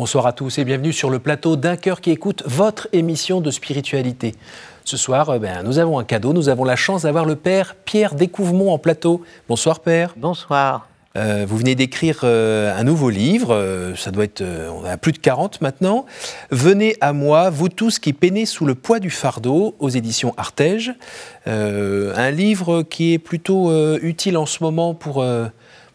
Bonsoir à tous et bienvenue sur le plateau d'un cœur qui écoute votre émission de spiritualité. Ce soir, euh, ben, nous avons un cadeau, nous avons la chance d'avoir le Père Pierre Découvemont en plateau. Bonsoir Père. Bonsoir. Euh, vous venez d'écrire euh, un nouveau livre, ça doit être, on a plus de 40 maintenant. Venez à moi, vous tous qui peinez sous le poids du fardeau, aux éditions Artege. un livre qui est plutôt utile en ce moment pour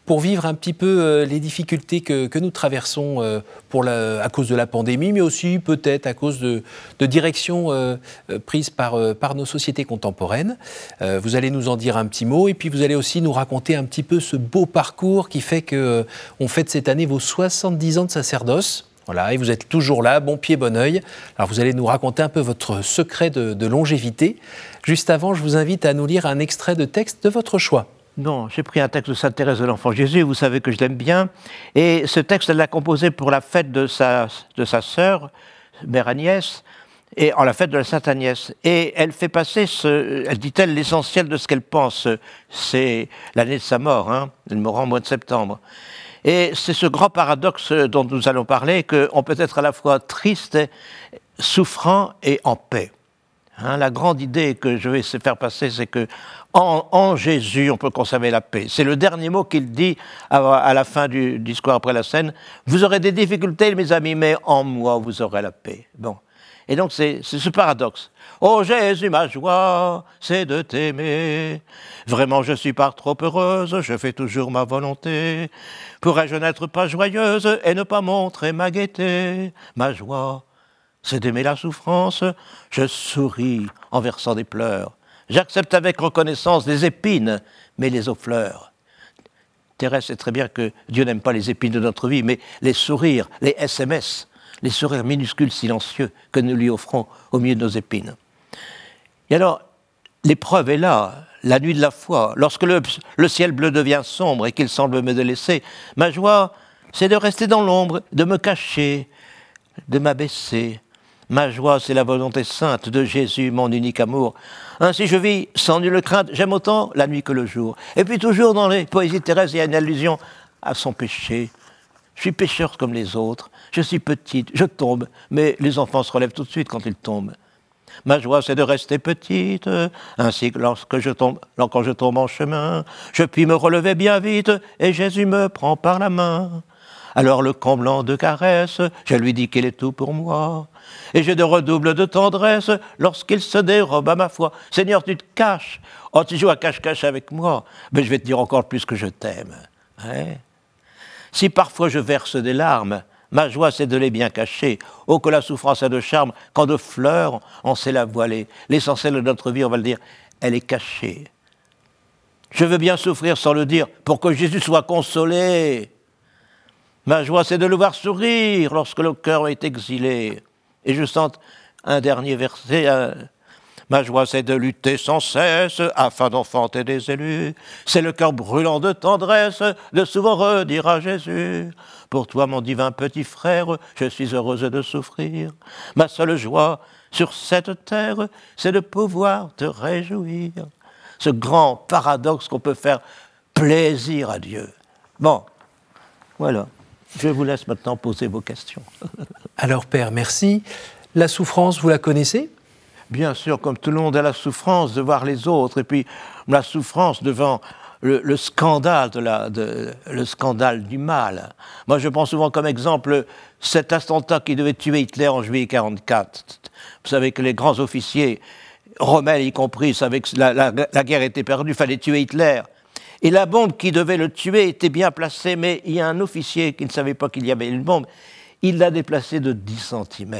pour vivre un petit peu euh, les difficultés que, nous traversons euh, à cause de la pandémie, mais aussi peut-être à cause de, directions euh, prises par, nos sociétés contemporaines. vous allez nous en dire un petit mot et puis vous allez aussi nous raconter un petit peu ce beau parcours qui fait qu'on on fête cette année vos 70 ans de sacerdoce. Voilà, et vous êtes toujours là, bon pied, bon oeil. Alors vous allez nous raconter un peu votre secret de longévité. Juste avant, je vous invite à nous lire un extrait de texte de votre choix. Non, j'ai pris un texte de Sainte Thérèse de l'Enfant Jésus, vous savez que je l'aime bien. Et ce texte, elle l'a composé pour la fête de sa, de sœur, mère Agnès, et en la fête de la Sainte Agnès. Et elle fait passer, ce, elle dit-elle, l'essentiel de ce qu'elle pense. C'est l'année de sa mort, hein. elle mourra en mois de septembre. Et c'est ce grand paradoxe dont nous allons parler, qu'on peut être à la fois triste, souffrant et en paix. Hein, la grande idée que je vais faire passer, c'est que en, Jésus, on peut conserver la paix. C'est le dernier mot qu'il dit à, la fin du discours après la scène. Vous aurez des difficultés, mes amis, mais en moi, vous aurez la paix. Bon. Et donc, c'est ce paradoxe. Oh Jésus, ma joie, c'est de t'aimer. Vraiment, je suis pas trop heureuse, je fais toujours ma volonté. Pourrais-je n'être pas joyeuse et ne pas montrer ma gaieté? Ma joie, c'est d'aimer la souffrance. Je souris en versant des pleurs. J'accepte avec reconnaissance les épines, mais les aux fleurs. Thérèse sait très bien que Dieu n'aime pas les épines de notre vie, mais les sourires, les SMS, les sourires minuscules, silencieux que nous lui offrons au milieu de nos épines. Et alors, l'épreuve est là, la nuit de la foi, lorsque le, le ciel bleu devient sombre et qu'il semble me délaisser. Ma joie, c'est de rester dans l'ombre, de me cacher, de m'abaisser, Ma joie, c'est la volonté sainte de Jésus, mon unique amour. Ainsi je vis sans nulle crainte, j'aime autant la nuit que le jour. Et puis toujours dans les poésies de Thérèse, il y a une allusion à son péché. Je suis pécheur comme les autres, je suis petite, je tombe, mais les enfants se relèvent tout de suite quand ils tombent. Ma joie, c'est de rester petite, ainsi que lorsque je tombe, quand je tombe en chemin, je puis me relever bien vite, et Jésus me prend par la main. Alors le comblant de caresses, je lui dis qu'il est tout pour moi et je de redouble de tendresse lorsqu'il se dérobe à ma foi. Seigneur, tu te caches. Oh, tu joues à cache-cache avec moi, mais je vais te dire encore plus que je t'aime. Hein? si parfois je verse des larmes, ma joie c'est de les bien cacher. Oh, que la souffrance a de charme, quand de fleurs on sait la voiler. L'essentiel de notre vie, on va le dire, elle est cachée. Je veux bien souffrir sans le dire pour que Jésus soit consolé. Ma joie, c'est de le voir sourire lorsque le cœur est exilé. Et je sens un dernier verset. Ma joie, c'est de lutter sans cesse afin d'enfanter des élus. C'est le cœur brûlant de tendresse de souvent redire à Jésus Pour toi, mon divin petit frère, je suis heureuse de souffrir. Ma seule joie sur cette terre, c'est de pouvoir te réjouir. Ce grand paradoxe qu'on peut faire plaisir à Dieu. Bon, voilà. Je vous laisse maintenant poser vos questions. Alors, Père, merci. La souffrance, vous la connaissez? Bien sûr, comme tout le monde a la souffrance de voir les autres, et puis la souffrance devant le, scandale, de la, le scandale du mal. Moi, je prends souvent comme exemple cet attentat qui devait tuer Hitler en juillet 1944. Vous savez que les grands officiers, Rommel y compris, savaient que la, la guerre était perdue, il fallait tuer Hitler. Et la bombe qui devait le tuer était bien placée, mais il y a un officier qui ne savait pas qu'il y avait une bombe. Il l'a déplacée de 10 cm.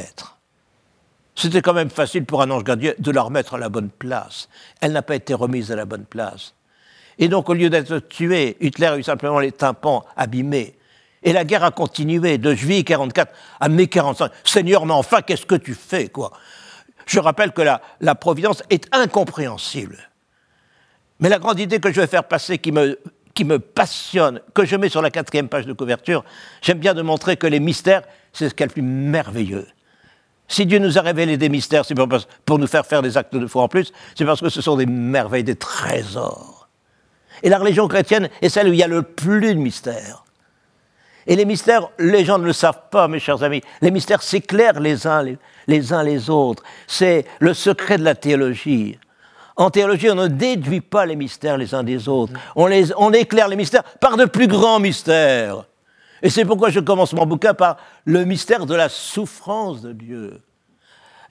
C'était quand même facile pour un ange gardien de la remettre à la bonne place. Elle n'a pas été remise à la bonne place. Et donc, au lieu d'être tué, Hitler a eu simplement les tympans abîmés. Et la guerre a continué de juillet 44 à mai 45. Seigneur, mais enfin, qu'est-ce que tu fais, quoi? Je rappelle que la, la providence est incompréhensible. Mais la grande idée que je vais faire passer, qui me, passionne, que je mets sur la quatrième page de couverture, j'aime bien de montrer que les mystères, c'est ce qu'il y a plus merveilleux. Si Dieu nous a révélé des mystères, c'est pour nous faire faire des actes de foi en plus, c'est parce que ce sont des merveilles, des trésors. Et la religion chrétienne est celle où il y a le plus de mystères. Et les mystères, les gens ne le savent pas, mes chers amis. Les mystères s'éclairent les uns les, uns les autres. C'est le secret de la théologie. En théologie, on ne déduit pas les mystères les uns des autres. On, les, on éclaire les mystères par de plus grands mystères. Et c'est pourquoi je commence mon bouquin par le mystère de la souffrance de Dieu.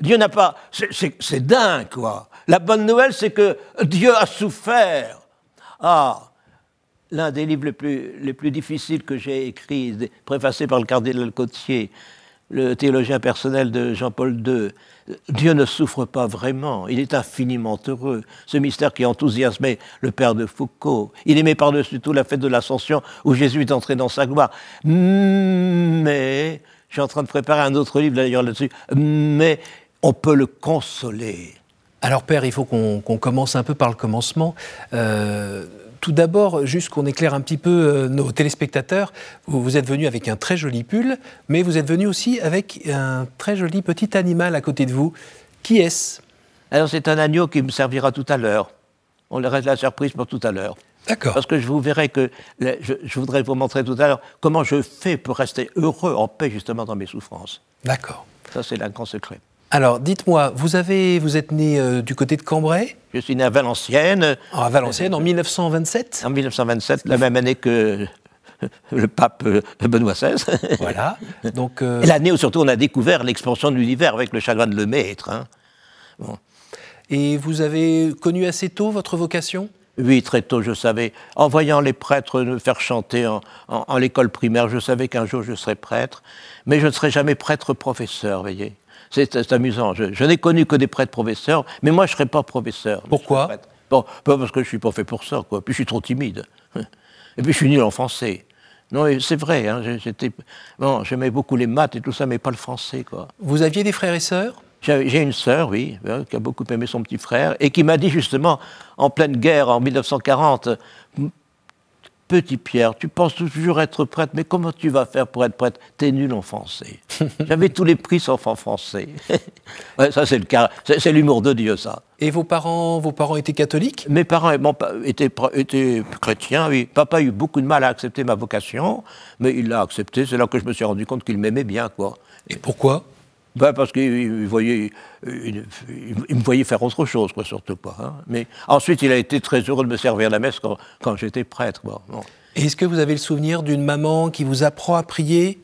Dieu n'a pas. C'est dingue, quoi. La bonne nouvelle, c'est que Dieu a souffert. Ah, l'un des livres les plus, les plus difficiles que j'ai écrit, préfacé par le cardinal Cotier, le théologien personnel de Jean-Paul II. Dieu ne souffre pas vraiment, il est infiniment heureux. Ce mystère qui enthousiasmait le père de Foucault. Il aimait par-dessus tout la fête de l'Ascension où Jésus est entré dans sa gloire. Mais, je suis en train de préparer un autre livre d'ailleurs là-dessus, mais on peut le consoler. Alors Père, il faut qu'on commence un peu par le commencement. Euh, tout d'abord, juste qu'on éclaire un petit peu euh, nos téléspectateurs, vous, êtes venu avec un très joli pull, mais vous êtes venu aussi avec un très joli petit animal à côté de vous. Qui est-ce? Alors c'est un agneau qui me servira tout à l'heure. On le reste la surprise pour tout à l'heure. D'accord. Parce que je vous verrai que je, je voudrais vous montrer tout à l'heure comment je fais pour rester heureux, en paix justement dans mes souffrances. D'accord. Ça c'est un grand secret. Alors, dites-moi, vous, avez, vous êtes né euh, du côté de Cambrai? Je suis né à Valenciennes. Ah, à Valenciennes, en 1927 En 1927, la même année que le pape euh, Benoît XVI. Voilà. Donc, euh, L'année où surtout on a découvert l'expansion de l'univers avec le chagrin de Lemaître. Hein. Et vous avez connu assez tôt votre vocation? Oui, très tôt, je savais. En voyant les prêtres me faire chanter en, en l'école primaire, je savais qu'un jour je serais prêtre, mais je ne serais jamais prêtre professeur, voyez. C'est amusant. Je, n'ai connu que des prêtres professeurs, mais moi, je ne serais pas professeur. Pourquoi Bon, pas parce que je ne suis pas fait pour ça, quoi. Puis je suis trop timide. Et puis je suis nul en français. Non, c'est vrai. Hein, j'étais, bon, j'aimais beaucoup les maths et tout ça, mais pas le français, quoi. Vous aviez des frères et sœurs? J'ai une sœur, oui, hein, qui a beaucoup aimé son petit frère, et qui m'a dit justement, en pleine guerre, en 1940, Petit Pierre, tu penses toujours être prêtre, mais comment tu vas faire pour être prêtre T'es nul en français. J'avais tous les prix sauf en français. ça, c'est le cas. C'est l'humour de Dieu, ça. Et vos parents, vos parents étaient catholiques? Mes parents étaient, étaient chrétiens, oui. Papa a eu beaucoup de mal à accepter ma vocation, mais il l'a accepté. C'est là que je me suis rendu compte qu'il m'aimait bien, quoi. Et pourquoi? Ben parce qu'il voyait, il, me voyait faire autre chose, quoi, surtout pas. Hein. Mais ensuite, il a été très heureux de me servir la messe quand, quand j'étais prêtre. Bon. Est-ce que vous avez le souvenir d'une maman qui vous apprend à prier?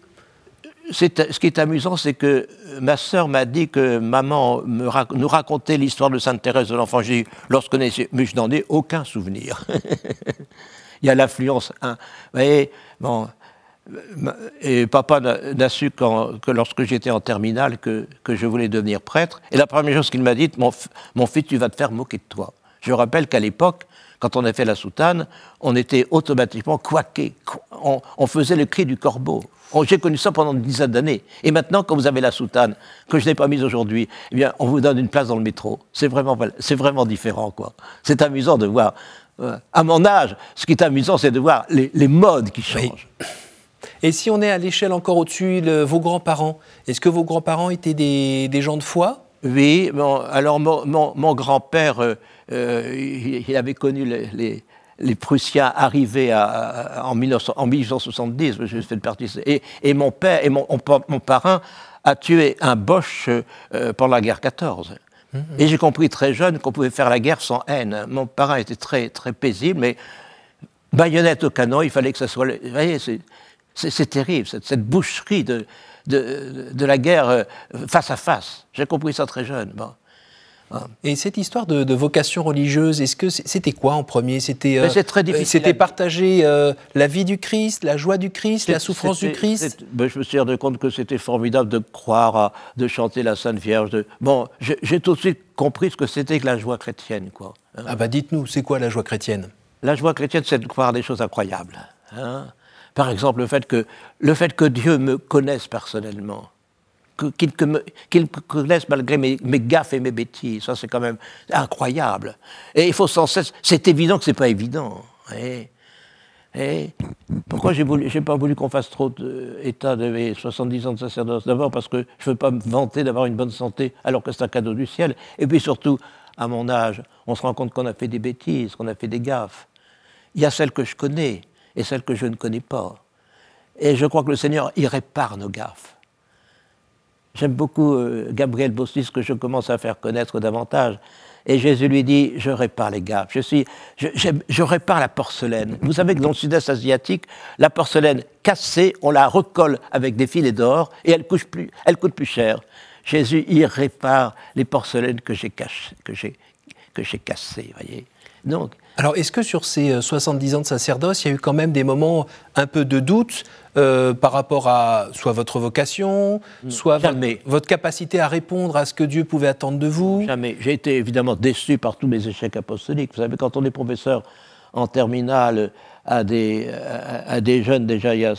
Ce qui est amusant, c'est que ma sœur m'a dit que maman me nous racontait l'histoire de Sainte Thérèse de l'Enfant Jésus lorsque mais je n'en ai aucun souvenir. il y a l'affluence. Hein. Vous voyez, bon, et papa n'a su que lorsque j'étais en terminale que, que, je voulais devenir prêtre. Et la première chose qu'il m'a dit, mon, mon, fils, tu vas te faire moquer de toi. Je rappelle qu'à l'époque, quand on a fait la soutane, on était automatiquement quaqué. On, on, faisait le cri du corbeau. J'ai connu ça pendant une dizaine d'années. Et maintenant, quand vous avez la soutane, que je n'ai pas mise aujourd'hui, eh bien, on vous donne une place dans le métro. C'est vraiment, c'est vraiment différent, quoi. C'est amusant de voir. Euh, à mon âge, ce qui est amusant, c'est de voir les, les modes qui changent. Et si on est à l'échelle encore au-dessus, de vos grands-parents, est-ce que vos grands-parents étaient des, gens de foi? Oui, bon, alors mon, grand-père, euh, euh, il, avait connu les, les, Prussiens arrivés à, en, 1870, je fais partie, et, et mon père, et mon, mon, parrain a tué un Boche euh, pendant la guerre 14. Mmh. Et j'ai compris très jeune qu'on pouvait faire la guerre sans haine. Mon parrain était très, très paisible, mais baïonnette au canon, il fallait que ça soit... Vous voyez, c'est terrible, cette, boucherie de, de, la guerre euh, face à face. J'ai compris ça très jeune. Et cette histoire de, vocation religieuse, est-ce que c'était quoi en premier? C'était euh, très difficile. C'était partager euh, la vie du Christ, la joie du Christ, la souffrance du Christ? Ben, je me suis rendu compte que c'était formidable de croire, à, de chanter la Sainte Vierge. De... Bon, j'ai tout de suite compris ce que c'était que la joie chrétienne, quoi. Hein. Ah bah dites-nous, c'est quoi la joie chrétienne? La joie chrétienne, c'est de croire des choses incroyables. Hein par exemple, le fait que, le fait que Dieu me connaisse personnellement, qu'il me connaisse malgré mes, gaffes et mes bêtises, ça c'est quand même incroyable. Et il faut sans cesse. C'est évident que c'est pas évident. Et, pourquoi j'ai n'ai pas voulu qu'on fasse trop d'état de mes 70 ans de sacerdoce? D'abord parce que je ne veux pas me vanter d'avoir une bonne santé alors que c'est un cadeau du ciel. Et puis surtout, à mon âge, on se rend compte qu'on a fait des bêtises, qu'on a fait des gaffes. Il y a celles que je connais, et celle que je ne connais pas. Et je crois que le Seigneur y répare nos gaffes. J'aime beaucoup euh, Gabriel Bossis, que je commence à faire connaître davantage. Et Jésus lui dit, je répare les gaffes, je, suis, je, répare la porcelaine. Vous savez que dans le sud-est asiatique, la porcelaine cassée, on la recolle avec des filets d'or et elle, coûte plus, elle coûte plus cher. Jésus y répare les porcelaines que j'ai que j'ai cassées, voyez. Donc, alors, est-ce que sur ces 70 euh, ans de sacerdoce, il y a eu quand même des moments un peu de doute euh, par rapport à soit votre vocation, hmm. soit votre, capacité à répondre à ce que Dieu pouvait attendre de vous? Jamais. J'ai été évidemment déçu par tous mes échecs apostoliques. Vous savez, quand on est professeur en terminale à des, à, des jeunes déjà il y, a,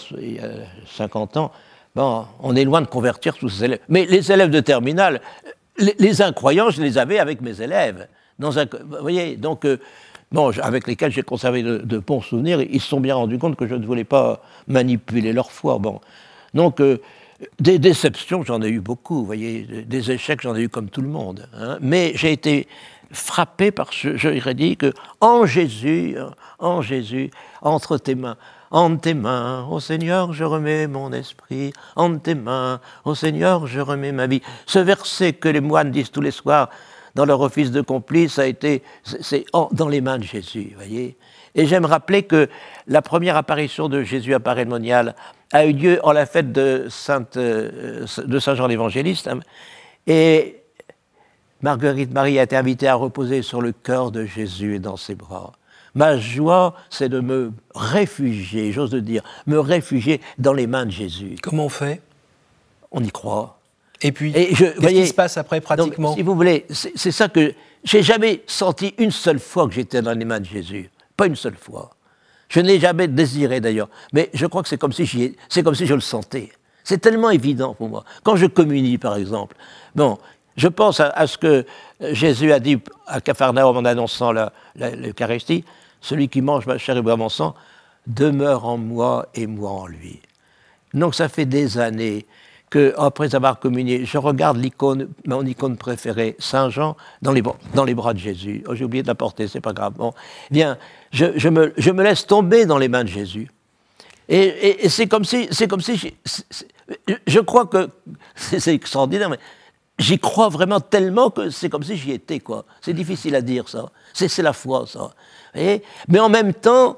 50 ans, bon, on est loin de convertir tous ces élèves. Mais les élèves de terminale, les, incroyants, je les avais avec mes élèves. Dans un, vous voyez, donc... Euh, bon, avec lesquels j'ai conservé de, bons souvenirs, ils se sont bien rendus compte que je ne voulais pas manipuler leur foi. Bon. Donc, euh, des déceptions, j'en ai eu beaucoup, voyez, des échecs, j'en ai eu comme tout le monde. Hein. Mais j'ai été frappé par ce, je dit que en Jésus, en Jésus, entre tes mains, entre tes mains, ô Seigneur, je remets mon esprit, entre tes mains, ô Seigneur, je remets ma vie. Ce verset que les moines disent tous les soirs, dans leur office de complice, a été, c'est dans les mains de Jésus, voyez. Et j'aime rappeler que la première apparition de Jésus à Parémonial a eu lieu en la fête de, Sainte, euh, de Saint Jean l'Évangéliste. Hein. et Marguerite Marie a été invitée à reposer sur le cœur de Jésus et dans ses bras. Ma joie, c'est de me réfugier, j'ose dire, me réfugier dans les mains de Jésus. Comment on fait? On y croit. Et puis, qu'est-ce qui se passe après pratiquement Si vous voulez, c'est ça que j'ai jamais senti une seule fois que j'étais dans les mains de Jésus. Pas une seule fois. Je n'ai jamais désiré d'ailleurs. Mais je crois que c'est comme, si c'est comme si je le sentais. C'est tellement évident pour moi. Quand je communie, par exemple, bon, je pense à, ce que Jésus a dit à Capharnaüm en annonçant l'Eucharistie celui qui mange ma chair et boit mon sang demeure en moi et moi en lui. Donc ça fait des années que, après avoir communié, je regarde l'icône, mon icône préférée, Saint Jean, dans les, dans les bras de Jésus. Oh, j'ai oublié de la porter, c'est pas grave. Bon, bien, je, me, laisse tomber dans les mains de Jésus. Et, c'est comme si, c'est comme si, je crois que c'est extraordinaire, mais j'y crois vraiment tellement que c'est comme si j'y étais, quoi. C'est difficile à dire, ça. C'est la foi, ça. mais en même temps,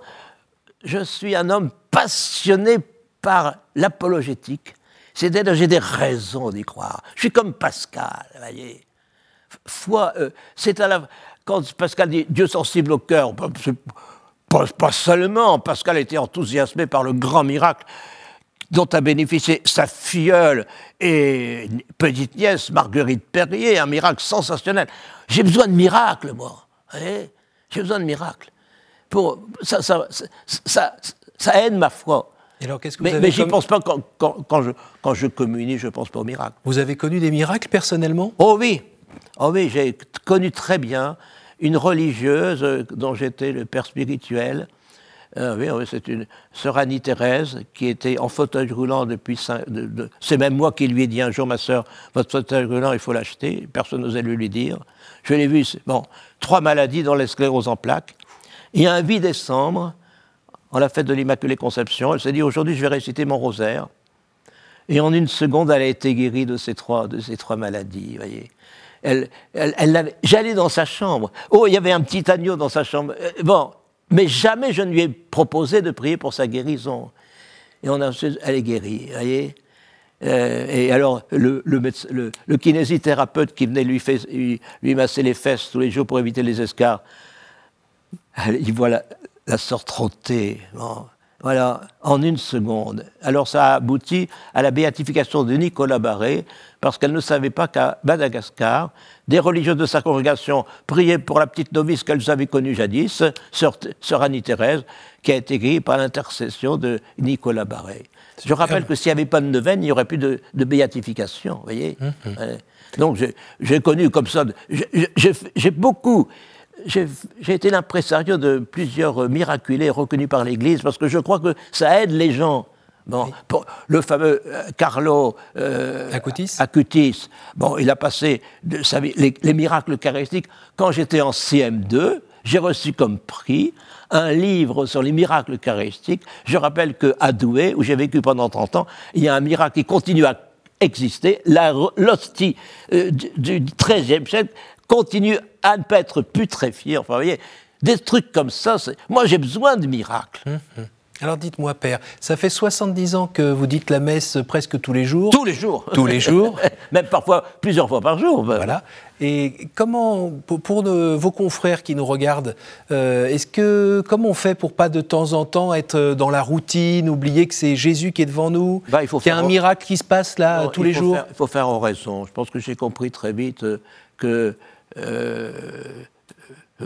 je suis un homme passionné par l'apologétique c'est-à-dire, j'ai des raisons d'y croire. Je suis comme Pascal, voyez. Foi, euh, c'est à la. Quand Pascal dit Dieu sensible au cœur, pas, pas, seulement, Pascal était enthousiasmé par le grand miracle dont a bénéficié sa filleule et petite nièce Marguerite Perrier, un miracle sensationnel. J'ai besoin de miracles, moi. J'ai besoin de miracles. Pour, ça aide ma foi mais, mais j'y pense pas quand, je, quand je communie, je pense pas au miracle. Vous avez connu des miracles personnellement? Oh oui, oh oui, j'ai connu très bien une religieuse euh, dont j'étais le père spirituel. Euh, oui, c'est une sœur Annie Thérèse qui était en fauteuil roulant depuis. c'est même moi qui lui ai dit un jour, ma sœur, votre fauteuil roulant, il faut l'acheter. Personne n'osait lui dire. Je l'ai vu, bon, trois maladies dans les sclérose en plaques. Et un 8 décembre, en la fête de l'Immaculée Conception. Elle s'est dit aujourd'hui je vais réciter mon rosaire. Et en une seconde, elle a été guérie de ces trois, de ces trois maladies. Voyez. Elle, elle, J'allais dans sa chambre. Oh, il y avait un petit agneau dans sa chambre. Euh, bon, mais jamais je ne lui ai proposé de prier pour sa guérison. Et on a, elle est guérie, voyez. Euh, et alors, le, kinésithérapeute qui venait lui, lui, masser les fesses tous les jours pour éviter les escarres, il voit la sort trottée. voilà, en une seconde. Alors ça a abouti à la béatification de Nicolas Barré, parce qu'elle ne savait pas qu'à Madagascar, des religieux de sa congrégation priaient pour la petite novice qu'elles avaient connue jadis, sœur, Annie-Thérèse, qui a été guérie par l'intercession de Nicolas Barré. Je rappelle que s'il n'y avait pas de neuvaine, il n'y aurait plus de, béatification, vous voyez hum, hum. Donc j'ai connu comme ça, j'ai beaucoup j'ai été l'impresario de plusieurs miraculés reconnus par l'Église parce que je crois que ça aide les gens. Bon, le fameux euh, Carlo euh, Acutis. bon, il a passé de, les, les, miracles eucharistiques. Quand j'étais en CM2, j'ai reçu comme prix un livre sur les miracles eucharistiques. Je rappelle qu'à Douai, où j'ai vécu pendant 30 ans, il y a un miracle qui continue à exister. L'hostie euh, du XIIIe siècle continue à ne pas être putréfiée. Enfin, vous voyez, des trucs comme ça, moi j'ai besoin de miracles. Hum, hum. Alors dites-moi, Père, ça fait 70 ans que vous dites la messe presque tous les jours Tous les jours Tous les jours Même parfois plusieurs fois par jour. Voilà. Et comment, pour, vos confrères qui nous regardent, euh, est-ce que, comment on fait pour pas de temps en temps être dans la routine, oublier que c'est Jésus qui est devant nous, bah, qu'il y a un miracle qui se passe là tous les jours Il faut faire raison. Je pense que j'ai compris très vite que... Euh,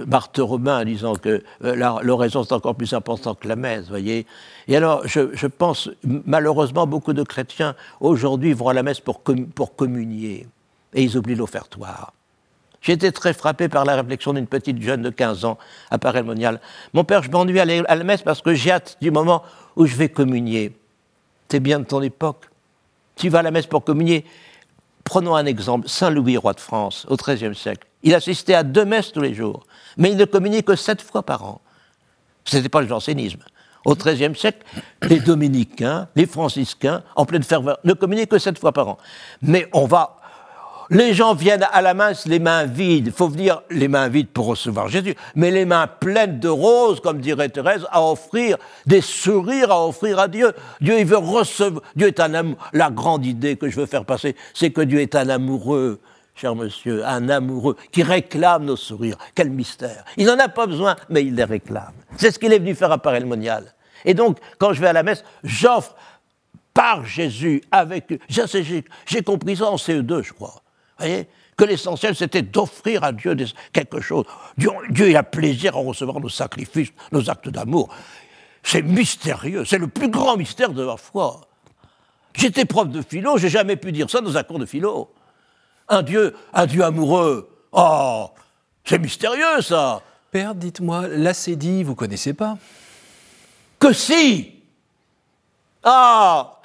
Marthe Romain disant que euh, l'oraison est encore plus importante que la messe, voyez. Et alors, je, pense, malheureusement, beaucoup de chrétiens aujourd'hui vont à la messe pour, pour communier, et ils oublient l'offertoire. J'ai été très frappé par la réflexion d'une petite jeune de 15 ans à Paray-Monial. Mon père, je m'ennuie à la messe parce que j'ai hâte du moment où je vais communier. C'est bien de ton époque. Tu vas à la messe pour communier. Prenons un exemple. Saint Louis, roi de France, au XIIIe siècle. Il assistait à deux messes tous les jours mais il ne communiait que sept fois par an. Ce n'était pas le jansénisme. Au XIIIe siècle, les dominicains, les franciscains, en pleine ferveur, ne communiaient que sept fois par an. Mais on va. Les gens viennent à la messe les mains vides. Il faut venir les mains vides pour recevoir Jésus, mais les mains pleines de roses, comme dirait Thérèse, à offrir des sourires, à offrir à Dieu. Dieu, il veut recevoir. Dieu est un amour. La grande idée que je veux faire passer, c'est que Dieu est un amoureux cher monsieur, un amoureux qui réclame nos sourires. Quel mystère. Il n'en a pas besoin, mais il les réclame. C'est ce qu'il est venu faire à Paris Monial. Et donc, quand je vais à la messe, j'offre par Jésus, avec J'ai compris ça en CE2, je crois. Vous voyez? Que l'essentiel, c'était d'offrir à Dieu quelque chose. Dieu, il a plaisir à recevoir nos sacrifices, nos actes d'amour. C'est mystérieux, c'est le plus grand mystère de la foi. J'étais prof de philo, j'ai jamais pu dire ça dans un cours de philo. Un Dieu, un Dieu amoureux. Oh, c'est mystérieux ça. Père, dites-moi, l'acédie, vous connaissez pas? Que si Ah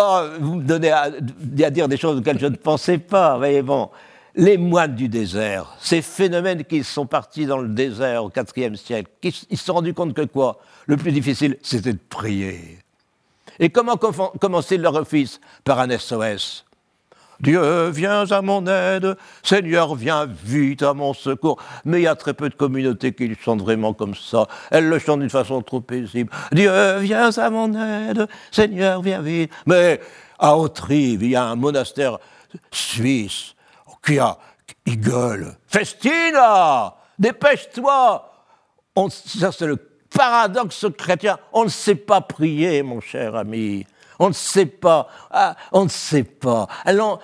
oh, Vous me donnez à, dire des choses auxquelles je ne pensais pas. Voyez, bon, les moines du désert, ces phénomènes qui sont partis dans le désert au IVe siècle, ils se sont rendus compte que quoi? Le plus difficile, c'était de prier. Et comment commencer leur office? Par un SOS. Dieu, viens à mon aide, Seigneur, viens vite à mon secours. Mais il y a très peu de communautés qui le chantent vraiment comme ça. Elles le chantent d'une façon trop paisible. Dieu, viens à mon aide, Seigneur, viens vite. Mais à Autrive, il y a un monastère suisse qui a, il gueule. Festina, dépêche-toi. ça, c'est le paradoxe chrétien. On ne sait pas prier, mon cher ami. On ne sait pas. Ah, on ne sait pas. Alors,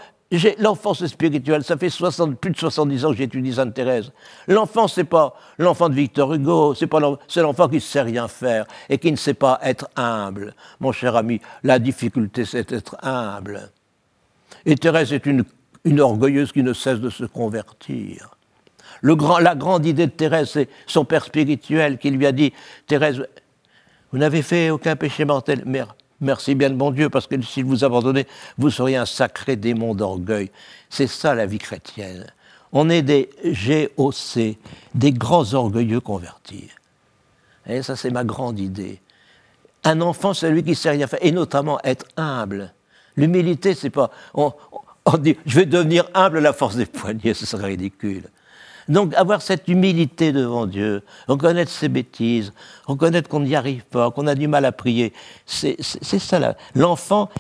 l'enfance spirituelle, ça fait 60, plus de 70 ans que j'étudie Sainte Thérèse. L'enfant, c'est pas l'enfant de Victor Hugo, c'est pas l'enfant qui ne sait rien faire et qui ne sait pas être humble. Mon cher ami, la difficulté, c'est d'être humble. Et Thérèse est une, orgueilleuse qui ne cesse de se convertir. La grande idée de Thérèse, c'est son père spirituel qui lui a dit Thérèse, vous n'avez fait aucun péché mortel. Mère, Merci bien de bon Dieu, parce que s'il vous abandonnait, vous seriez un sacré démon d'orgueil. C'est ça la vie chrétienne. On est des GOC, des grands orgueilleux convertis. Et ça, c'est ma grande idée. Un enfant, c'est lui qui sait rien faire, et notamment être humble. L'humilité, c'est pas. On, on, dit, je vais devenir humble à la force des poignets, ce serait ridicule. Donc avoir cette humilité devant Dieu, reconnaître ses bêtises, reconnaître qu'on n'y arrive pas, qu'on a du mal à prier, c'est ça. L'enfant,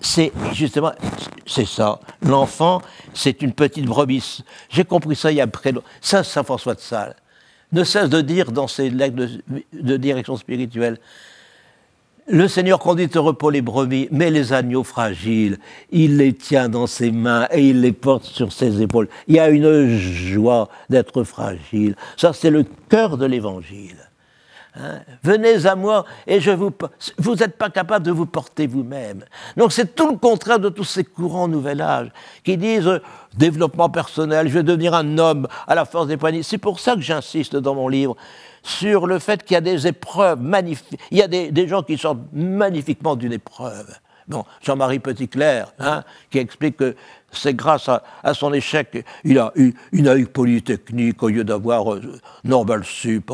c'est justement, c'est ça. L'enfant, c'est une petite brebis. J'ai compris ça il y a près de... Saint Saint-François de Sales ne cesse de dire dans ses lettres de direction spirituelle, le Seigneur conduit au repos les brebis, mais les agneaux fragiles, il les tient dans ses mains et il les porte sur ses épaules. Il y a une joie d'être fragile. Ça, c'est le cœur de l'Évangile. Hein? Venez à moi et je vous. Vous n'êtes pas capable de vous porter vous-même. Donc c'est tout le contraire de tous ces courants Nouvel Âge qui disent euh, développement personnel, je vais devenir un homme à la force des poignets. C'est pour ça que j'insiste dans mon livre sur le fait qu'il y a des épreuves magnifiques. Il y a des, gens qui sortent magnifiquement d'une épreuve. Jean-Marie Petitclerc, hein, qui explique que c'est grâce à, son échec, il a eu une eu Polytechnique au lieu d'avoir euh, Normal Sup.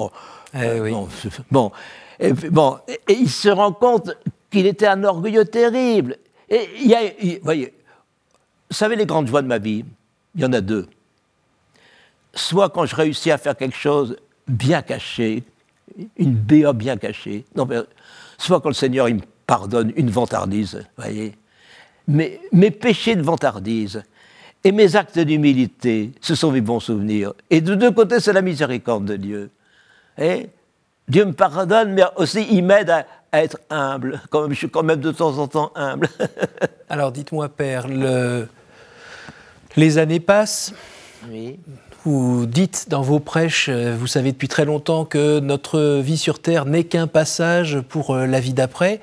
Bon, et, bon, et, il se rend compte qu'il était un orgueilleux terrible. Et il y a, voyez, vous savez les grandes joies de ma vie, il y en a deux. Soit quand je réussis à faire quelque chose bien caché, une BA bien cachée, non, soit quand le Seigneur il me pardonne une vantardise, voyez. Mais mes péchés de vantardise et mes actes d'humilité, ce sont mes bons souvenirs. Et de deux côtés, c'est la miséricorde de Dieu. Et Dieu me pardonne, mais aussi il m'aide à, être humble. Quand même, je suis quand même de temps en temps humble. Alors dites-moi, Père, les années passent. Oui. Vous dites dans vos prêches, euh, vous savez depuis très longtemps que notre vie sur Terre n'est qu'un passage pour euh, la vie d'après.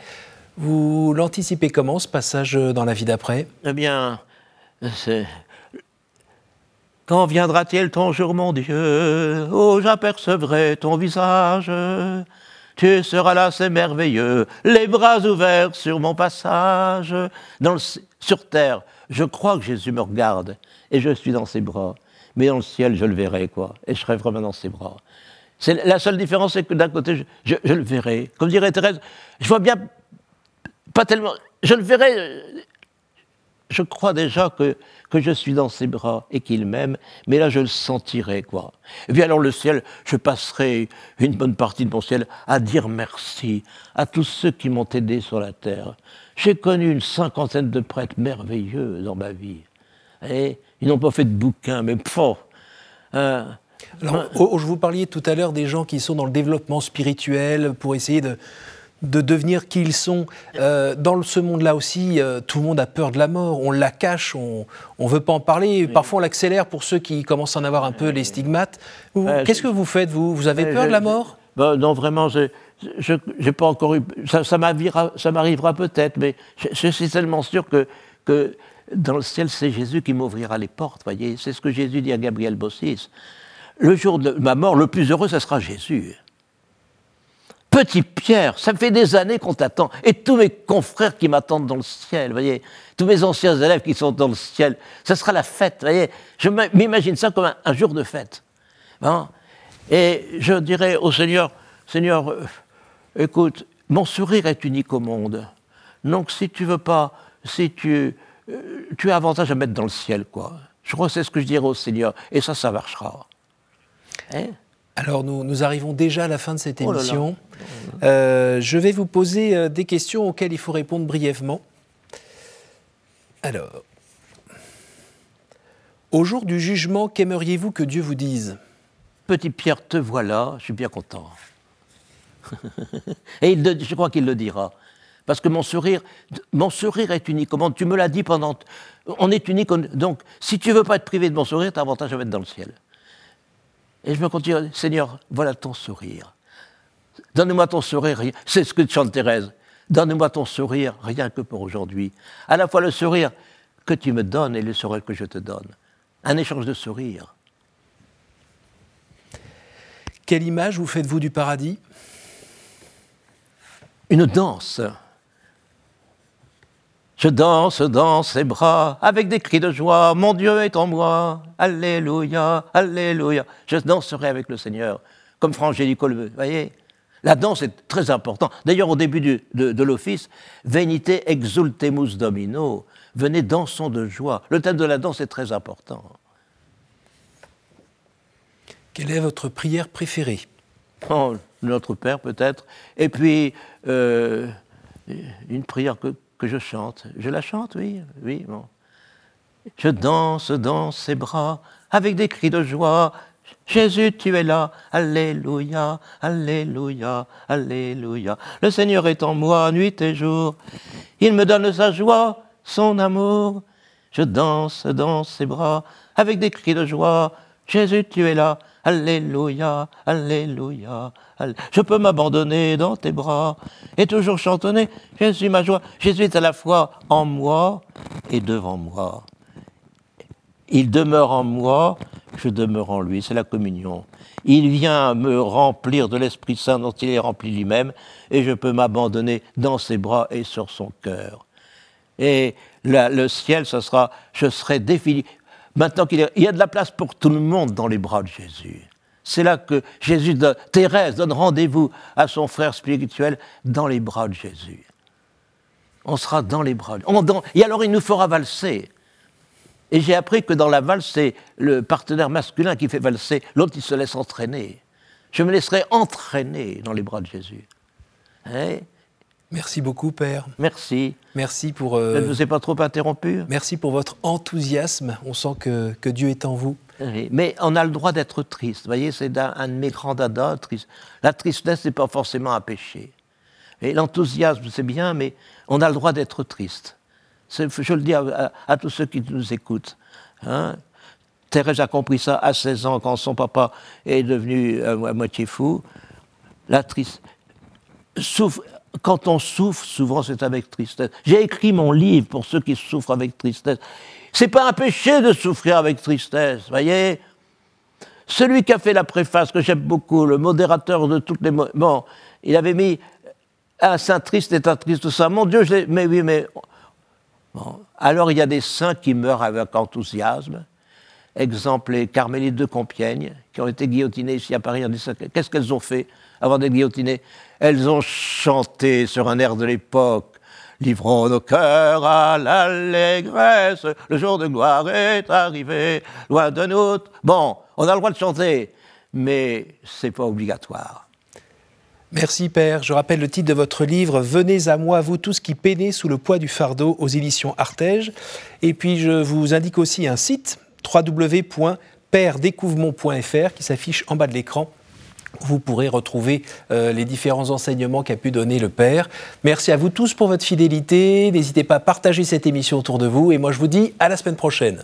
Vous l'anticipez comment, ce passage dans la vie d'après? Eh bien, c'est... Quand viendra-t-il ton jour, mon Dieu? Oh, j'apercevrai ton visage. Tu seras là, c'est merveilleux, les bras ouverts sur mon passage. Sur terre, je crois que Jésus me regarde et je suis dans ses bras. Mais dans le ciel, je le verrai, quoi. Et je serai vraiment dans ses bras. La seule différence, c'est que d'un côté, je, le verrai. Comme dirait Thérèse, je vois bien pas tellement. Je le verrai. Je crois déjà que, que je suis dans ses bras et qu'il m'aime, mais là je le sentirai, quoi. Et puis alors le ciel, je passerai une bonne partie de mon ciel à dire merci à tous ceux qui m'ont aidé sur la terre. J'ai connu une cinquantaine de prêtres merveilleux dans ma vie. Et ils n'ont pas fait de bouquins, mais fort. Euh, alors, je vous parliez tout à l'heure des gens qui sont dans le développement spirituel pour essayer de, de devenir qui ils sont. Euh, dans ce monde-là aussi, euh, tout le monde a peur de la mort. On la cache, on ne veut pas en parler. Parfois, on l'accélère pour ceux qui commencent à en avoir un peu les stigmates. Qu'est-ce que vous faites, vous? Vous avez peur de la mort? Ben, Non, vraiment, je n'ai pas encore eu. Ça, ça m'arrivera peut-être, mais je, suis tellement sûr que, que dans le ciel, c'est Jésus qui m'ouvrira les portes. voyez C'est ce que Jésus dit à Gabriel Bossis. Le jour de ma mort, le plus heureux, ce sera Jésus. Petit Pierre, ça fait des années qu'on t'attend. Et tous mes confrères qui m'attendent dans le ciel, voyez, tous mes anciens élèves qui sont dans le ciel, ça sera la fête, voyez. Je m'imagine ça comme un, jour de fête. Hein. Et je dirais au Seigneur, Seigneur, euh, écoute, mon sourire est unique au monde. Donc si tu veux pas, si tu, euh, tu as avantage à mettre dans le ciel, quoi. Je crois que c'est ce que je dirais au Seigneur. Et ça, ça marchera. Hein alors nous, arrivons déjà à la fin de cette oh émission. Euh, je vais vous poser euh, des questions auxquelles il faut répondre brièvement. Alors, au jour du jugement, qu'aimeriez-vous que Dieu vous dise? Petit Pierre, te voilà, je suis bien content. Et je crois qu'il le dira. Parce que mon sourire, mon sourire est unique. Comment tu me l'as dit pendant. On est unique. donc, si tu veux pas être privé de mon sourire, tu as avantage à mettre dans le ciel. Et je me continue, Seigneur, voilà ton sourire. Donne-moi ton sourire, c'est ce que chante Thérèse. Donne-moi ton sourire, rien que pour aujourd'hui. À la fois le sourire que tu me donnes et le sourire que je te donne. Un échange de sourires. Quelle image vous faites-vous du paradis? Une danse je danse dans ses bras avec des cris de joie. Mon Dieu est en moi. Alléluia, Alléluia. Je danserai avec le Seigneur, comme Frangélico le veut. voyez La danse est très importante. D'ailleurs, au début de, de l'office, Venite exultemus domino. Venez dansons de joie. Le thème de la danse est très important. Quelle est votre prière préférée? Oh, Notre Père, peut-être. Et puis, euh, une prière que, je chante. Je la chante, oui, oui, bon. Je danse dans ses bras avec des cris de joie. Jésus, tu es là. Alléluia, Alléluia, Alléluia. Le Seigneur est en moi nuit et jour. Il me donne sa joie, son amour. Je danse dans ses bras avec des cris de joie. Jésus, tu es là. Alléluia, Alléluia. Je peux m'abandonner dans tes bras et toujours chantonner. Jésus, ma joie. Jésus est à la fois en moi et devant moi. Il demeure en moi, je demeure en lui. C'est la communion. Il vient me remplir de l'Esprit Saint dont il est rempli lui-même et je peux m'abandonner dans ses bras et sur son cœur. Et le ciel, ce sera, je serai défini. Maintenant qu'il y a de la place pour tout le monde dans les bras de Jésus. C'est là que Jésus, Thérèse donne rendez-vous à son frère spirituel dans les bras de Jésus. On sera dans les bras. et alors il nous fera valser. Et j'ai appris que dans la valse, c'est le partenaire masculin qui fait valser, l'autre il se laisse entraîner. Je me laisserai entraîner dans les bras de Jésus. Hein? Merci beaucoup, Père. Merci. Merci pour. Euh, Je ne vous ai pas trop interrompu. Merci pour votre enthousiasme. On sent que, que Dieu est en vous. mais on a le droit d'être triste. Vous voyez, c'est un, de mes grands dadas. Triste. La tristesse n'est pas forcément un péché. Et l'enthousiasme, c'est bien, mais on a le droit d'être triste. Je le dis à, tous ceux qui nous écoutent. Hein. Thérèse a compris ça à 16 ans quand son papa est devenu euh, à moitié fou. La triste. Souffre, quand on souffre, souvent c'est avec tristesse. J'ai écrit mon livre pour ceux qui souffrent avec tristesse. C'est pas un péché de souffrir avec tristesse, voyez. Celui qui a fait la préface, que j'aime beaucoup, le modérateur de toutes les... Bon, il avait mis un saint triste est un triste saint. Mon Dieu, je mais oui, mais... Bon. Alors il y a des saints qui meurent avec enthousiasme. Exemple, les carmélites de Compiègne, qui ont été guillotinés ici à Paris Qu'est-ce qu'elles ont fait avant d'être guillotinées? Elles ont chanté sur un air de l'époque. Livrons nos cœurs à l'allégresse, le jour de gloire est arrivé, loin de nous. Bon, on a le droit de chanter, mais c'est pas obligatoire. Merci Père. Je rappelle le titre de votre livre Venez à moi, vous tous qui peinez sous le poids du fardeau aux éditions Artege. Et puis je vous indique aussi un site www.pèredécouvrement.fr qui s'affiche en bas de l'écran vous pourrez retrouver euh, les différents enseignements qu'a pu donner le Père. Merci à vous tous pour votre fidélité. N'hésitez pas à partager cette émission autour de vous. Et moi, je vous dis à la semaine prochaine.